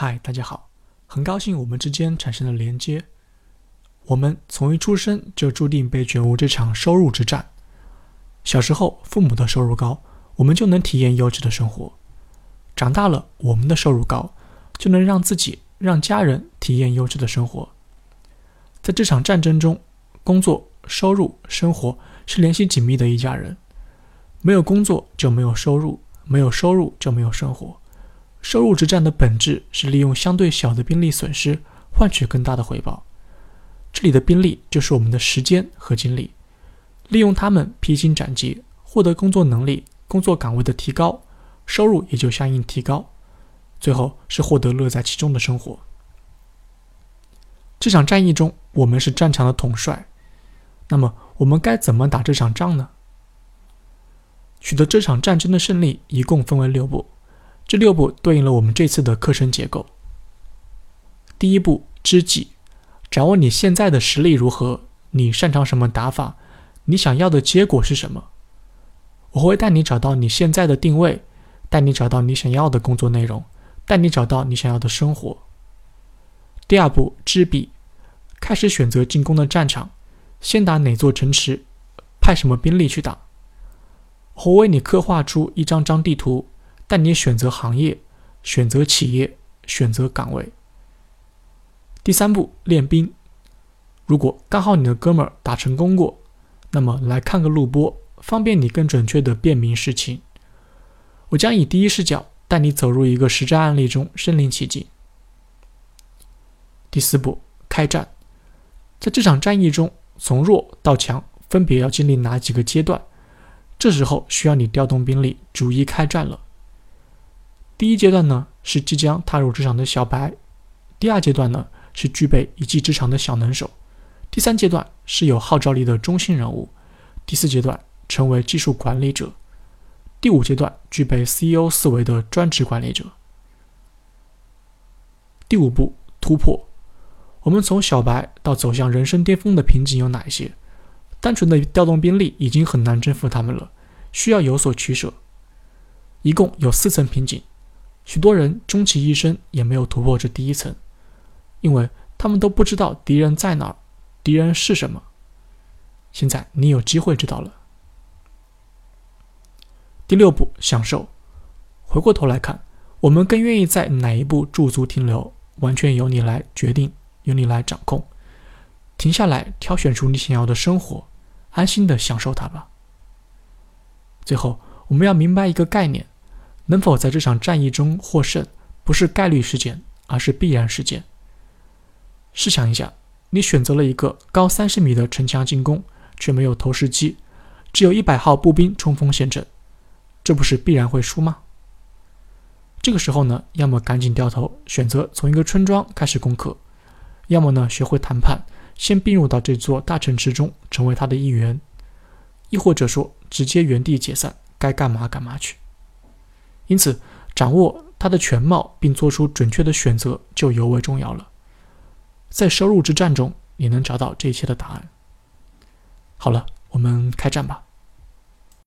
嗨，大家好，很高兴我们之间产生了连接。我们从一出生就注定被卷入这场收入之战。小时候，父母的收入高，我们就能体验优质的生活；长大了，我们的收入高，就能让自己、让家人体验优质的生活。在这场战争中，工作、收入、生活是联系紧密的一家人。没有工作就没有收入，没有收入就没有生活。收入之战的本质是利用相对小的兵力损失换取更大的回报。这里的兵力就是我们的时间和精力，利用他们披荆斩棘，获得工作能力、工作岗位的提高，收入也就相应提高。最后是获得乐在其中的生活。这场战役中，我们是战场的统帅。那么，我们该怎么打这场仗呢？取得这场战争的胜利，一共分为六步。这六步对应了我们这次的课程结构。第一步，知己，掌握你现在的实力如何，你擅长什么打法，你想要的结果是什么。我会带你找到你现在的定位，带你找到你想要的工作内容，带你找到你想要的生活。第二步，知彼，开始选择进攻的战场，先打哪座城池，派什么兵力去打。我为你刻画出一张张地图。带你选择行业，选择企业，选择岗位。第三步，练兵。如果刚好你的哥们儿打成功过，那么来看个录播，方便你更准确的辨明事情。我将以第一视角带你走入一个实战案例中，身临其境。第四步，开战。在这场战役中，从弱到强，分别要经历哪几个阶段？这时候需要你调动兵力，逐一开战了。第一阶段呢是即将踏入职场的小白，第二阶段呢是具备一技之长的小能手，第三阶段是有号召力的中心人物，第四阶段成为技术管理者，第五阶段具备 CEO 思维的专职管理者。第五步突破，我们从小白到走向人生巅峰的瓶颈有哪一些？单纯的调动兵力已经很难征服他们了，需要有所取舍。一共有四层瓶颈。许多人终其一生也没有突破这第一层，因为他们都不知道敌人在哪儿，敌人是什么。现在你有机会知道了。第六步，享受。回过头来看，我们更愿意在哪一步驻足停留，完全由你来决定，由你来掌控。停下来，挑选出你想要的生活，安心的享受它吧。最后，我们要明白一个概念。能否在这场战役中获胜，不是概率事件，而是必然事件。试想一下，你选择了一个高三十米的城墙进攻，却没有投石机，只有一百号步兵冲锋陷阵，这不是必然会输吗？这个时候呢，要么赶紧掉头，选择从一个村庄开始攻克；要么呢，学会谈判，先并入到这座大城池中，成为他的一员；亦或者说，直接原地解散，该干嘛干嘛去。因此，掌握它的全貌并做出准确的选择就尤为重要了。在收入之战中，你能找到这一切的答案。好了，我们开战吧。